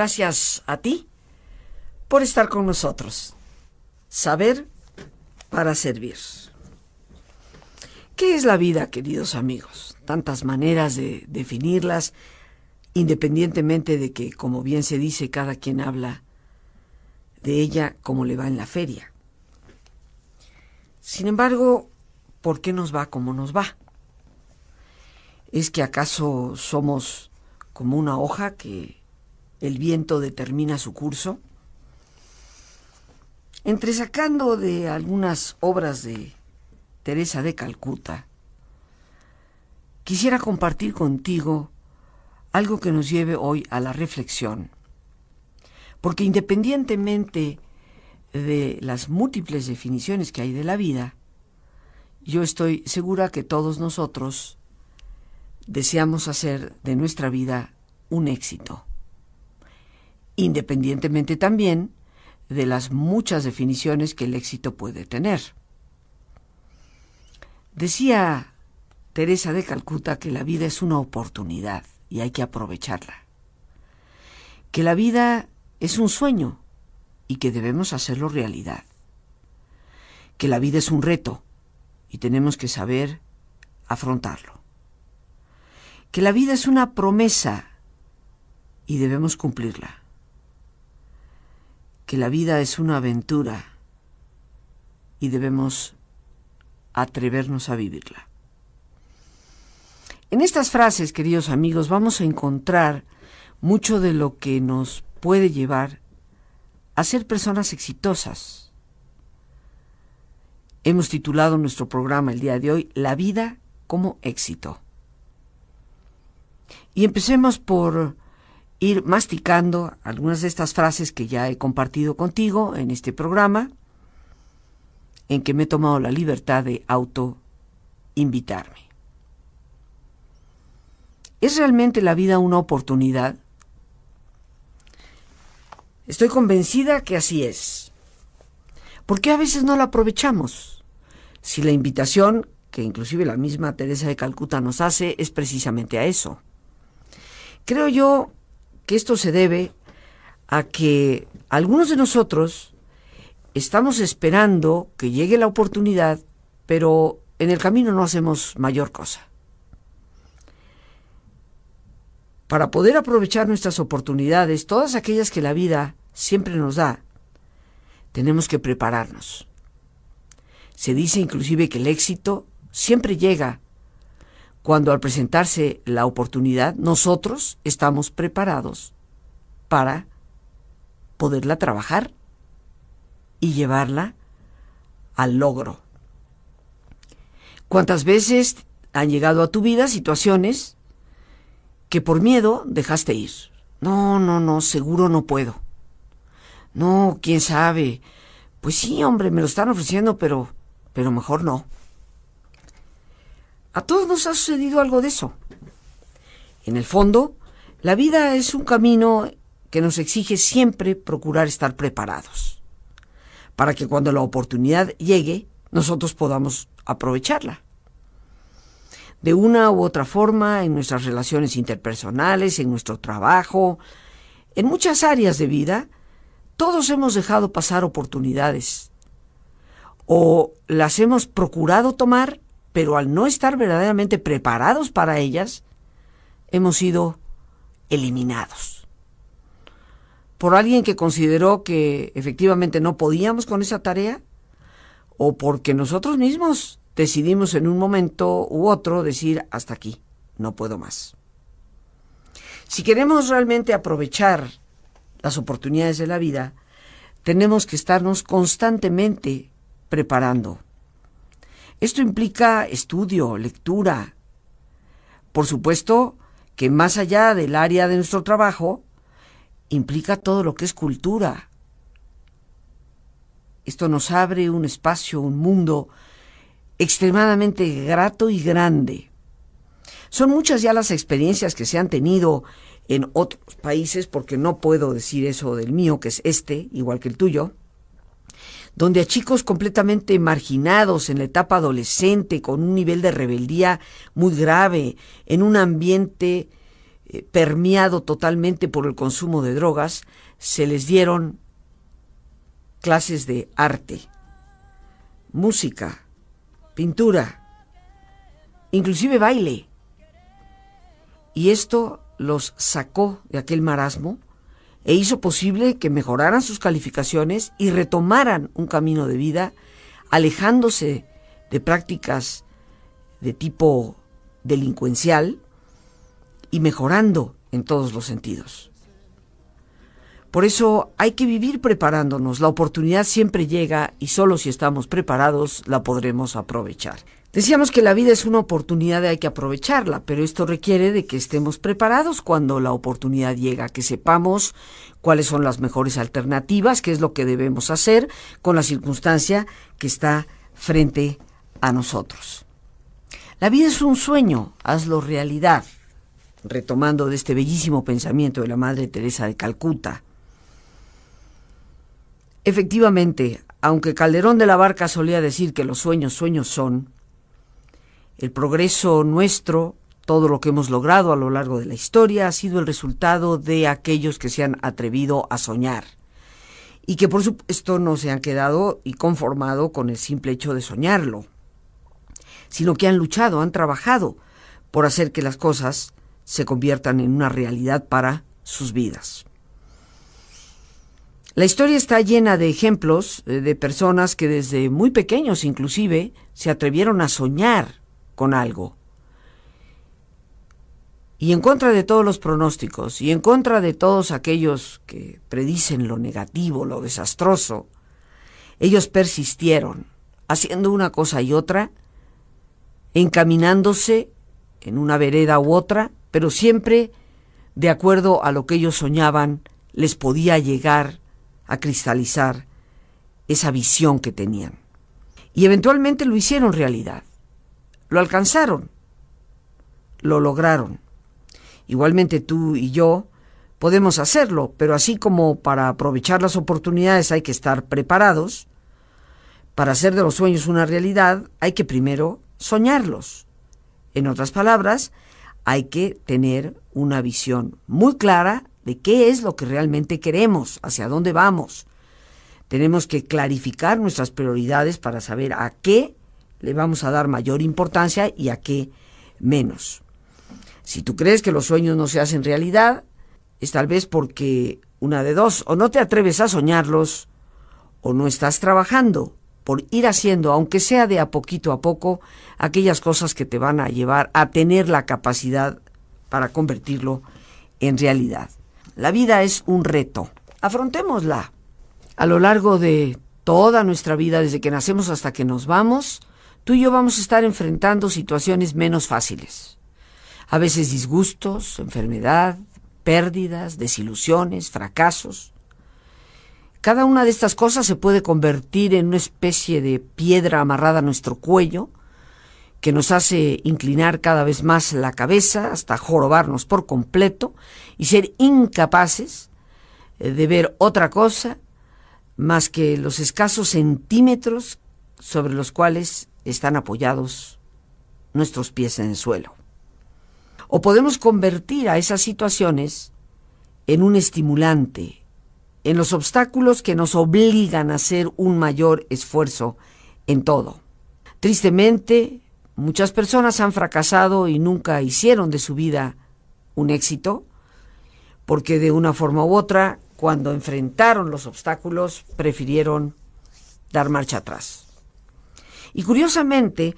Gracias a ti por estar con nosotros. Saber para servir. ¿Qué es la vida, queridos amigos? Tantas maneras de definirlas, independientemente de que, como bien se dice, cada quien habla de ella como le va en la feria. Sin embargo, ¿por qué nos va como nos va? ¿Es que acaso somos como una hoja que el viento determina su curso? Entresacando de algunas obras de Teresa de Calcuta, quisiera compartir contigo algo que nos lleve hoy a la reflexión. Porque independientemente de las múltiples definiciones que hay de la vida, yo estoy segura que todos nosotros deseamos hacer de nuestra vida un éxito. Independientemente también de las muchas definiciones que el éxito puede tener. Decía Teresa de Calcuta que la vida es una oportunidad y hay que aprovecharla. Que la vida es un sueño y que debemos hacerlo realidad. Que la vida es un reto y tenemos que saber afrontarlo. Que la vida es una promesa y debemos cumplirla que la vida es una aventura y debemos atrevernos a vivirla. En estas frases, queridos amigos, vamos a encontrar mucho de lo que nos puede llevar a ser personas exitosas. Hemos titulado nuestro programa el día de hoy La vida como éxito. Y empecemos por ir masticando algunas de estas frases que ya he compartido contigo en este programa, en que me he tomado la libertad de auto invitarme. ¿Es realmente la vida una oportunidad? Estoy convencida que así es. ¿Por qué a veces no la aprovechamos? Si la invitación, que inclusive la misma Teresa de Calcuta nos hace, es precisamente a eso. Creo yo que esto se debe a que algunos de nosotros estamos esperando que llegue la oportunidad, pero en el camino no hacemos mayor cosa. Para poder aprovechar nuestras oportunidades, todas aquellas que la vida siempre nos da, tenemos que prepararnos. Se dice inclusive que el éxito siempre llega cuando al presentarse la oportunidad nosotros estamos preparados para poderla trabajar y llevarla al logro. ¿Cuántas veces han llegado a tu vida situaciones que por miedo dejaste ir? No, no, no, seguro no puedo. No, quién sabe. Pues sí, hombre, me lo están ofreciendo, pero pero mejor no. A todos nos ha sucedido algo de eso. En el fondo, la vida es un camino que nos exige siempre procurar estar preparados, para que cuando la oportunidad llegue, nosotros podamos aprovecharla. De una u otra forma, en nuestras relaciones interpersonales, en nuestro trabajo, en muchas áreas de vida, todos hemos dejado pasar oportunidades. O las hemos procurado tomar pero al no estar verdaderamente preparados para ellas, hemos sido eliminados. Por alguien que consideró que efectivamente no podíamos con esa tarea, o porque nosotros mismos decidimos en un momento u otro decir hasta aquí, no puedo más. Si queremos realmente aprovechar las oportunidades de la vida, tenemos que estarnos constantemente preparando esto implica estudio, lectura. Por supuesto que más allá del área de nuestro trabajo, implica todo lo que es cultura. Esto nos abre un espacio, un mundo extremadamente grato y grande. Son muchas ya las experiencias que se han tenido en otros países, porque no puedo decir eso del mío, que es este, igual que el tuyo, donde a chicos completamente marginados en la etapa adolescente, con un nivel de rebeldía muy grave, en un ambiente eh, permeado totalmente por el consumo de drogas, se les dieron clases de arte, música, pintura, inclusive baile. Y esto los sacó de aquel marasmo e hizo posible que mejoraran sus calificaciones y retomaran un camino de vida alejándose de prácticas de tipo delincuencial y mejorando en todos los sentidos. Por eso hay que vivir preparándonos. La oportunidad siempre llega y solo si estamos preparados la podremos aprovechar. Decíamos que la vida es una oportunidad y hay que aprovecharla, pero esto requiere de que estemos preparados cuando la oportunidad llega, que sepamos cuáles son las mejores alternativas, qué es lo que debemos hacer con la circunstancia que está frente a nosotros. La vida es un sueño, hazlo realidad. Retomando de este bellísimo pensamiento de la Madre Teresa de Calcuta. Efectivamente, aunque Calderón de la Barca solía decir que los sueños sueños son, el progreso nuestro, todo lo que hemos logrado a lo largo de la historia, ha sido el resultado de aquellos que se han atrevido a soñar y que por supuesto no se han quedado y conformado con el simple hecho de soñarlo, sino que han luchado, han trabajado por hacer que las cosas se conviertan en una realidad para sus vidas. La historia está llena de ejemplos eh, de personas que desde muy pequeños inclusive se atrevieron a soñar con algo. Y en contra de todos los pronósticos y en contra de todos aquellos que predicen lo negativo, lo desastroso, ellos persistieron, haciendo una cosa y otra, encaminándose en una vereda u otra, pero siempre de acuerdo a lo que ellos soñaban, les podía llegar a cristalizar esa visión que tenían. Y eventualmente lo hicieron realidad. Lo alcanzaron, lo lograron. Igualmente tú y yo podemos hacerlo, pero así como para aprovechar las oportunidades hay que estar preparados, para hacer de los sueños una realidad hay que primero soñarlos. En otras palabras, hay que tener una visión muy clara de qué es lo que realmente queremos, hacia dónde vamos. Tenemos que clarificar nuestras prioridades para saber a qué le vamos a dar mayor importancia y a qué menos. Si tú crees que los sueños no se hacen realidad, es tal vez porque una de dos, o no te atreves a soñarlos, o no estás trabajando por ir haciendo, aunque sea de a poquito a poco, aquellas cosas que te van a llevar a tener la capacidad para convertirlo en realidad. La vida es un reto. Afrontémosla. A lo largo de toda nuestra vida, desde que nacemos hasta que nos vamos, tú y yo vamos a estar enfrentando situaciones menos fáciles. A veces disgustos, enfermedad, pérdidas, desilusiones, fracasos. Cada una de estas cosas se puede convertir en una especie de piedra amarrada a nuestro cuello, que nos hace inclinar cada vez más la cabeza hasta jorobarnos por completo y ser incapaces eh, de ver otra cosa más que los escasos centímetros sobre los cuales están apoyados nuestros pies en el suelo. O podemos convertir a esas situaciones en un estimulante, en los obstáculos que nos obligan a hacer un mayor esfuerzo en todo. Tristemente, muchas personas han fracasado y nunca hicieron de su vida un éxito, porque de una forma u otra, cuando enfrentaron los obstáculos, prefirieron dar marcha atrás. Y curiosamente,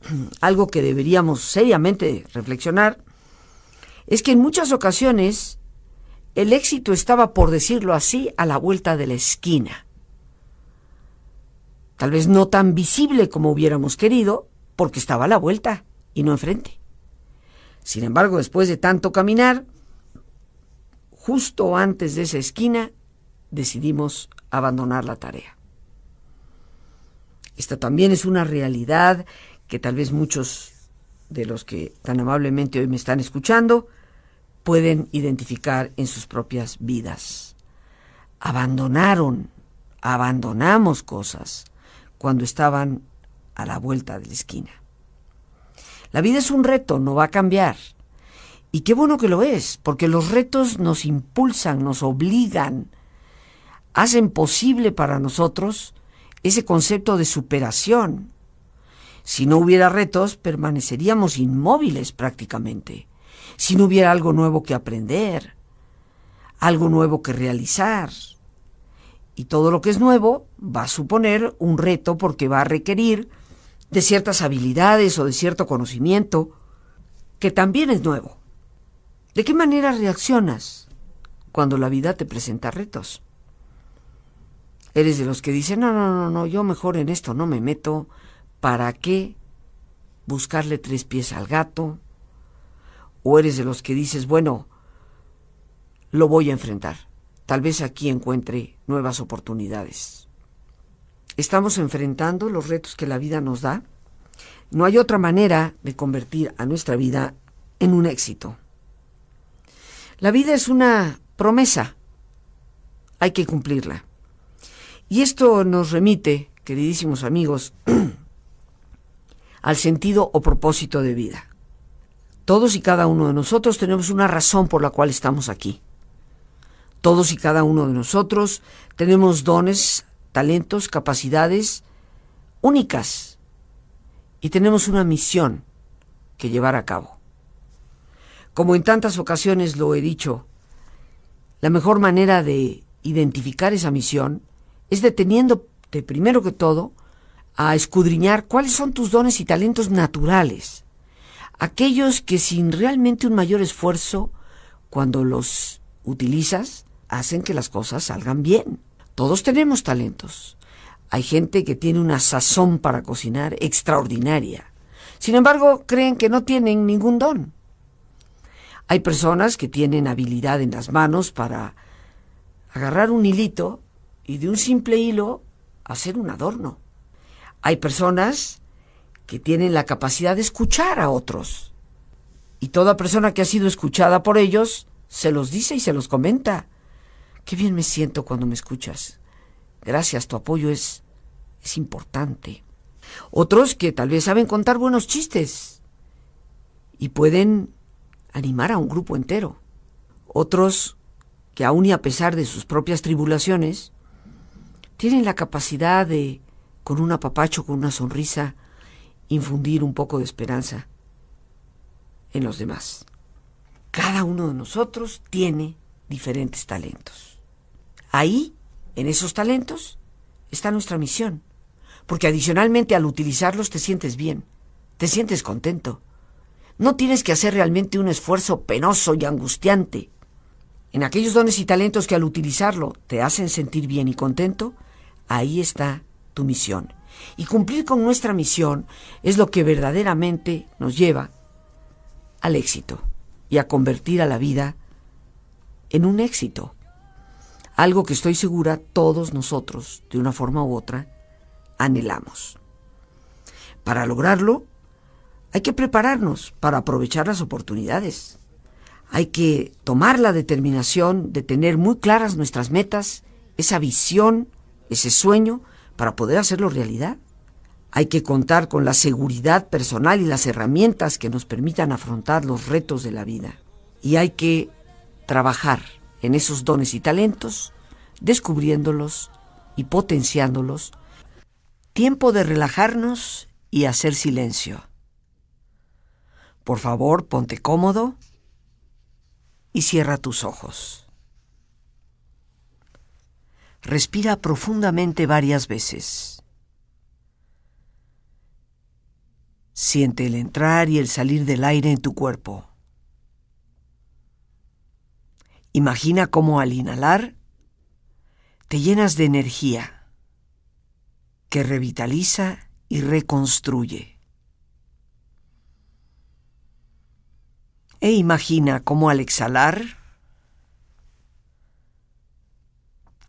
algo que deberíamos seriamente reflexionar, es que en muchas ocasiones el éxito estaba, por decirlo así, a la vuelta de la esquina. Tal vez no tan visible como hubiéramos querido, porque estaba a la vuelta y no enfrente. Sin embargo, después de tanto caminar, justo antes de esa esquina, decidimos abandonar la tarea. Esta también es una realidad que tal vez muchos de los que tan amablemente hoy me están escuchando pueden identificar en sus propias vidas. Abandonaron, abandonamos cosas cuando estaban a la vuelta de la esquina. La vida es un reto, no va a cambiar. Y qué bueno que lo es, porque los retos nos impulsan, nos obligan, hacen posible para nosotros ese concepto de superación. Si no hubiera retos, permaneceríamos inmóviles prácticamente. Si no hubiera algo nuevo que aprender, algo nuevo que realizar. Y todo lo que es nuevo va a suponer un reto porque va a requerir de ciertas habilidades o de cierto conocimiento que también es nuevo. ¿De qué manera reaccionas cuando la vida te presenta retos? ¿Eres de los que dicen, no, no, no, no, yo mejor en esto no me meto, ¿para qué buscarle tres pies al gato? ¿O eres de los que dices, bueno, lo voy a enfrentar, tal vez aquí encuentre nuevas oportunidades? Estamos enfrentando los retos que la vida nos da. No hay otra manera de convertir a nuestra vida en un éxito. La vida es una promesa. Hay que cumplirla. Y esto nos remite, queridísimos amigos, al sentido o propósito de vida. Todos y cada uno de nosotros tenemos una razón por la cual estamos aquí. Todos y cada uno de nosotros tenemos dones, talentos, capacidades únicas y tenemos una misión que llevar a cabo. Como en tantas ocasiones lo he dicho, la mejor manera de identificar esa misión es deteniéndote primero que todo a escudriñar cuáles son tus dones y talentos naturales, aquellos que sin realmente un mayor esfuerzo, cuando los utilizas, hacen que las cosas salgan bien. Todos tenemos talentos. Hay gente que tiene una sazón para cocinar extraordinaria. Sin embargo, creen que no tienen ningún don. Hay personas que tienen habilidad en las manos para agarrar un hilito y de un simple hilo hacer un adorno. Hay personas que tienen la capacidad de escuchar a otros. Y toda persona que ha sido escuchada por ellos se los dice y se los comenta. Qué bien me siento cuando me escuchas. Gracias, tu apoyo es es importante. Otros que tal vez saben contar buenos chistes y pueden animar a un grupo entero. Otros que aun y a pesar de sus propias tribulaciones, tienen la capacidad de, con un apapacho, con una sonrisa, infundir un poco de esperanza en los demás. Cada uno de nosotros tiene diferentes talentos. Ahí, en esos talentos, está nuestra misión, porque adicionalmente al utilizarlos te sientes bien, te sientes contento, no tienes que hacer realmente un esfuerzo penoso y angustiante. En aquellos dones y talentos que al utilizarlo te hacen sentir bien y contento, ahí está tu misión. Y cumplir con nuestra misión es lo que verdaderamente nos lleva al éxito y a convertir a la vida en un éxito. Algo que estoy segura todos nosotros, de una forma u otra, anhelamos. Para lograrlo, hay que prepararnos para aprovechar las oportunidades. Hay que tomar la determinación de tener muy claras nuestras metas, esa visión, ese sueño, para poder hacerlo realidad. Hay que contar con la seguridad personal y las herramientas que nos permitan afrontar los retos de la vida. Y hay que trabajar en esos dones y talentos, descubriéndolos y potenciándolos. Tiempo de relajarnos y hacer silencio. Por favor, ponte cómodo y cierra tus ojos. Respira profundamente varias veces. Siente el entrar y el salir del aire en tu cuerpo. Imagina cómo al inhalar te llenas de energía que revitaliza y reconstruye. E imagina cómo al exhalar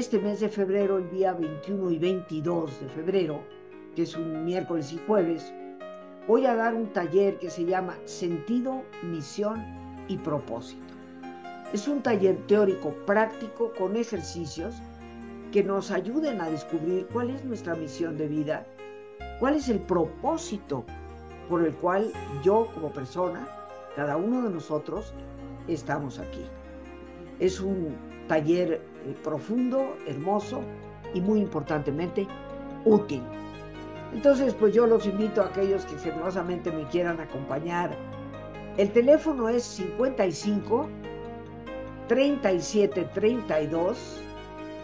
Este mes de febrero, el día 21 y 22 de febrero, que es un miércoles y jueves, voy a dar un taller que se llama Sentido, Misión y Propósito. Es un taller teórico práctico con ejercicios que nos ayuden a descubrir cuál es nuestra misión de vida, cuál es el propósito por el cual yo como persona, cada uno de nosotros, estamos aquí. Es un taller eh, profundo, hermoso y muy importantemente útil. Entonces, pues yo los invito a aquellos que generosamente me quieran acompañar. El teléfono es 55 37 32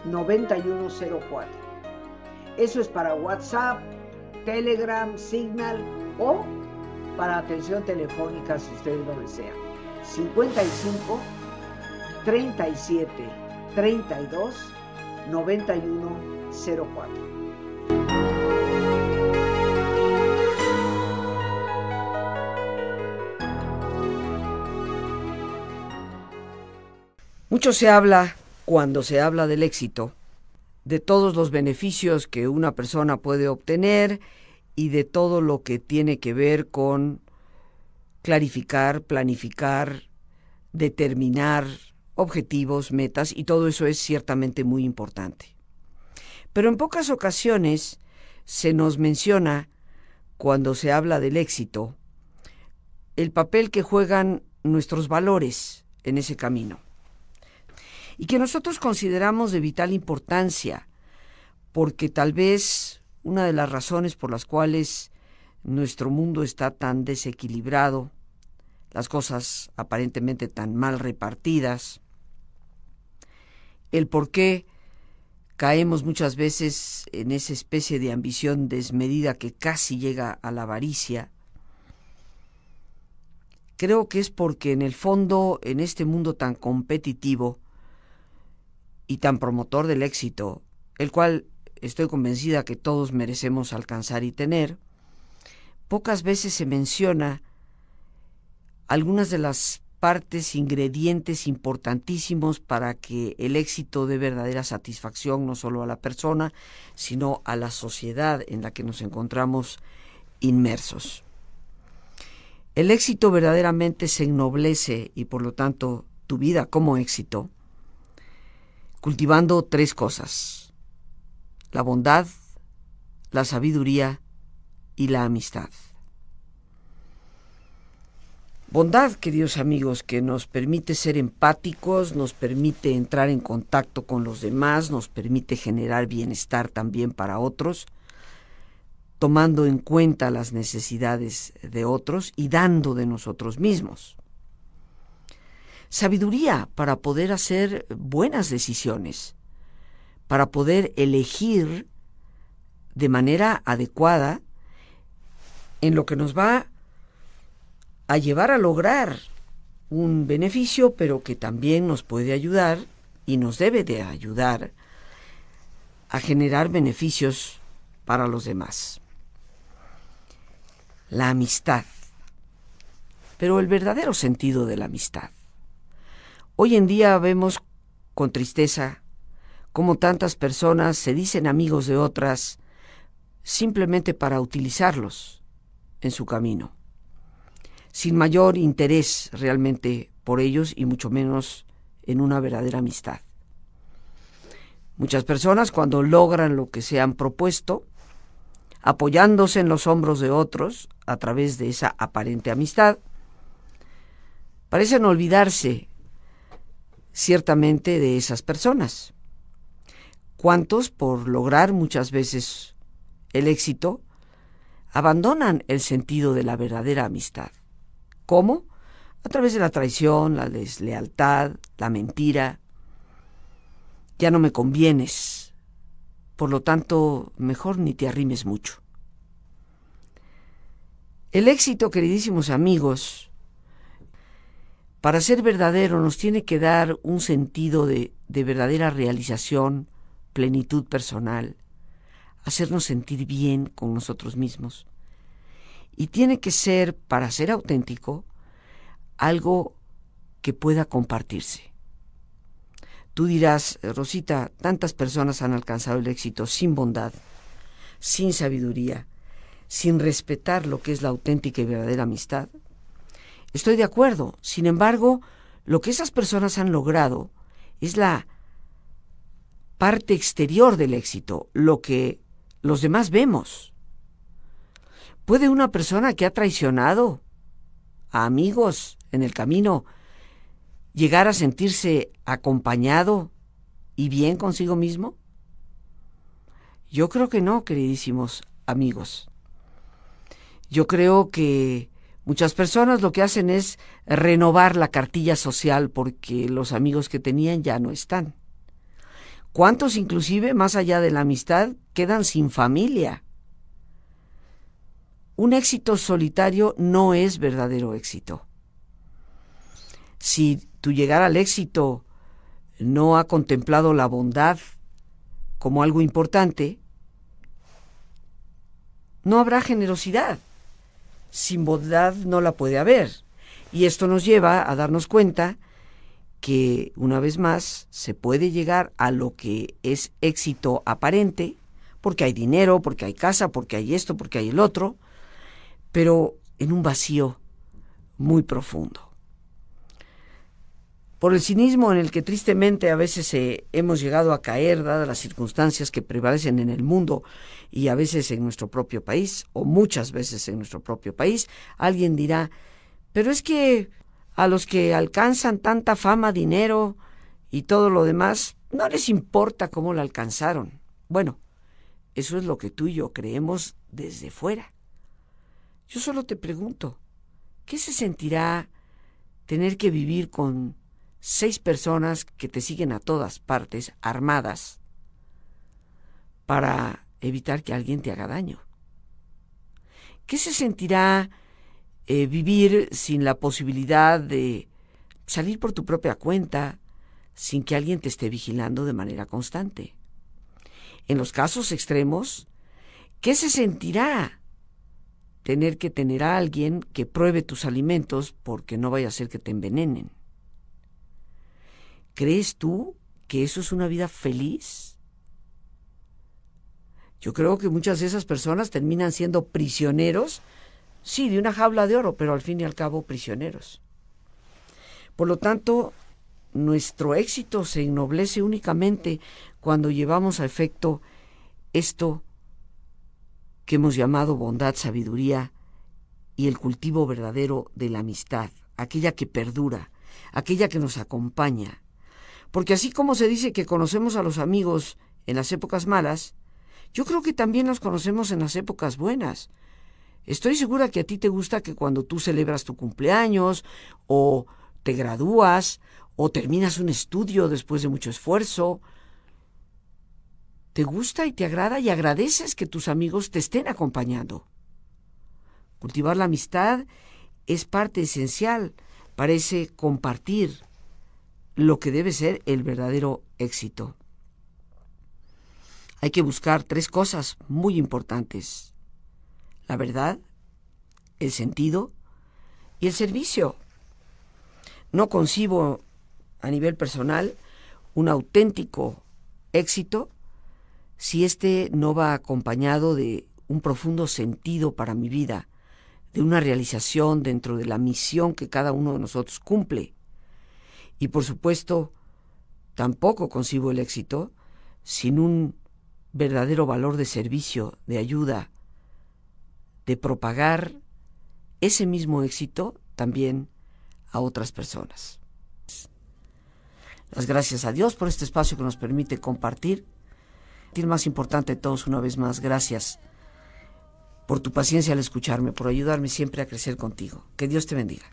9104. Eso es para WhatsApp, Telegram, Signal o para atención telefónica si ustedes lo desean. 55 37 32 91 04. Mucho se habla, cuando se habla del éxito, de todos los beneficios que una persona puede obtener y de todo lo que tiene que ver con clarificar, planificar, determinar objetivos, metas, y todo eso es ciertamente muy importante. Pero en pocas ocasiones se nos menciona, cuando se habla del éxito, el papel que juegan nuestros valores en ese camino. Y que nosotros consideramos de vital importancia, porque tal vez una de las razones por las cuales nuestro mundo está tan desequilibrado, las cosas aparentemente tan mal repartidas, el por qué caemos muchas veces en esa especie de ambición desmedida que casi llega a la avaricia, creo que es porque en el fondo, en este mundo tan competitivo y tan promotor del éxito, el cual estoy convencida que todos merecemos alcanzar y tener, pocas veces se menciona algunas de las partes, ingredientes importantísimos para que el éxito dé verdadera satisfacción no solo a la persona, sino a la sociedad en la que nos encontramos inmersos. El éxito verdaderamente se ennoblece y por lo tanto tu vida como éxito, cultivando tres cosas, la bondad, la sabiduría y la amistad. Bondad, queridos amigos, que nos permite ser empáticos, nos permite entrar en contacto con los demás, nos permite generar bienestar también para otros, tomando en cuenta las necesidades de otros y dando de nosotros mismos. Sabiduría para poder hacer buenas decisiones, para poder elegir de manera adecuada en lo que nos va a llevar a lograr un beneficio, pero que también nos puede ayudar y nos debe de ayudar a generar beneficios para los demás. La amistad. Pero el verdadero sentido de la amistad. Hoy en día vemos con tristeza cómo tantas personas se dicen amigos de otras simplemente para utilizarlos en su camino sin mayor interés realmente por ellos y mucho menos en una verdadera amistad. Muchas personas cuando logran lo que se han propuesto, apoyándose en los hombros de otros a través de esa aparente amistad, parecen olvidarse ciertamente de esas personas. ¿Cuántos, por lograr muchas veces el éxito, abandonan el sentido de la verdadera amistad? ¿Cómo? A través de la traición, la deslealtad, la mentira. Ya no me convienes, por lo tanto, mejor ni te arrimes mucho. El éxito, queridísimos amigos, para ser verdadero nos tiene que dar un sentido de, de verdadera realización, plenitud personal, hacernos sentir bien con nosotros mismos. Y tiene que ser, para ser auténtico, algo que pueda compartirse. Tú dirás, Rosita, tantas personas han alcanzado el éxito sin bondad, sin sabiduría, sin respetar lo que es la auténtica y verdadera amistad. Estoy de acuerdo. Sin embargo, lo que esas personas han logrado es la parte exterior del éxito, lo que los demás vemos. ¿Puede una persona que ha traicionado a amigos en el camino llegar a sentirse acompañado y bien consigo mismo? Yo creo que no, queridísimos amigos. Yo creo que muchas personas lo que hacen es renovar la cartilla social porque los amigos que tenían ya no están. ¿Cuántos inclusive, más allá de la amistad, quedan sin familia? Un éxito solitario no es verdadero éxito. Si tu llegar al éxito no ha contemplado la bondad como algo importante, no habrá generosidad. Sin bondad no la puede haber. Y esto nos lleva a darnos cuenta que una vez más se puede llegar a lo que es éxito aparente, porque hay dinero, porque hay casa, porque hay esto, porque hay el otro, pero en un vacío muy profundo. Por el cinismo en el que tristemente a veces eh, hemos llegado a caer, dadas las circunstancias que prevalecen en el mundo y a veces en nuestro propio país, o muchas veces en nuestro propio país, alguien dirá, pero es que a los que alcanzan tanta fama, dinero y todo lo demás, no les importa cómo la alcanzaron. Bueno, eso es lo que tú y yo creemos desde fuera. Yo solo te pregunto, ¿qué se sentirá tener que vivir con seis personas que te siguen a todas partes, armadas, para evitar que alguien te haga daño? ¿Qué se sentirá eh, vivir sin la posibilidad de salir por tu propia cuenta, sin que alguien te esté vigilando de manera constante. En los casos extremos, ¿qué se sentirá tener que tener a alguien que pruebe tus alimentos porque no vaya a ser que te envenenen? ¿Crees tú que eso es una vida feliz? Yo creo que muchas de esas personas terminan siendo prisioneros sí, de una jaula de oro, pero al fin y al cabo prisioneros. Por lo tanto, nuestro éxito se ennoblece únicamente cuando llevamos a efecto esto que hemos llamado bondad, sabiduría y el cultivo verdadero de la amistad, aquella que perdura, aquella que nos acompaña. Porque así como se dice que conocemos a los amigos en las épocas malas, yo creo que también los conocemos en las épocas buenas, Estoy segura que a ti te gusta que cuando tú celebras tu cumpleaños o te gradúas o terminas un estudio después de mucho esfuerzo, te gusta y te agrada y agradeces que tus amigos te estén acompañando. Cultivar la amistad es parte esencial para ese compartir lo que debe ser el verdadero éxito. Hay que buscar tres cosas muy importantes la verdad, el sentido y el servicio. No concibo a nivel personal un auténtico éxito si éste no va acompañado de un profundo sentido para mi vida, de una realización dentro de la misión que cada uno de nosotros cumple y por supuesto Tampoco concibo el éxito sin un verdadero valor de servicio, de ayuda, de propagar ese mismo éxito también a otras personas. Las gracias a Dios por este espacio que nos permite compartir. El más importante de todos, una vez más, gracias por tu paciencia al escucharme, por ayudarme siempre a crecer contigo. Que Dios te bendiga.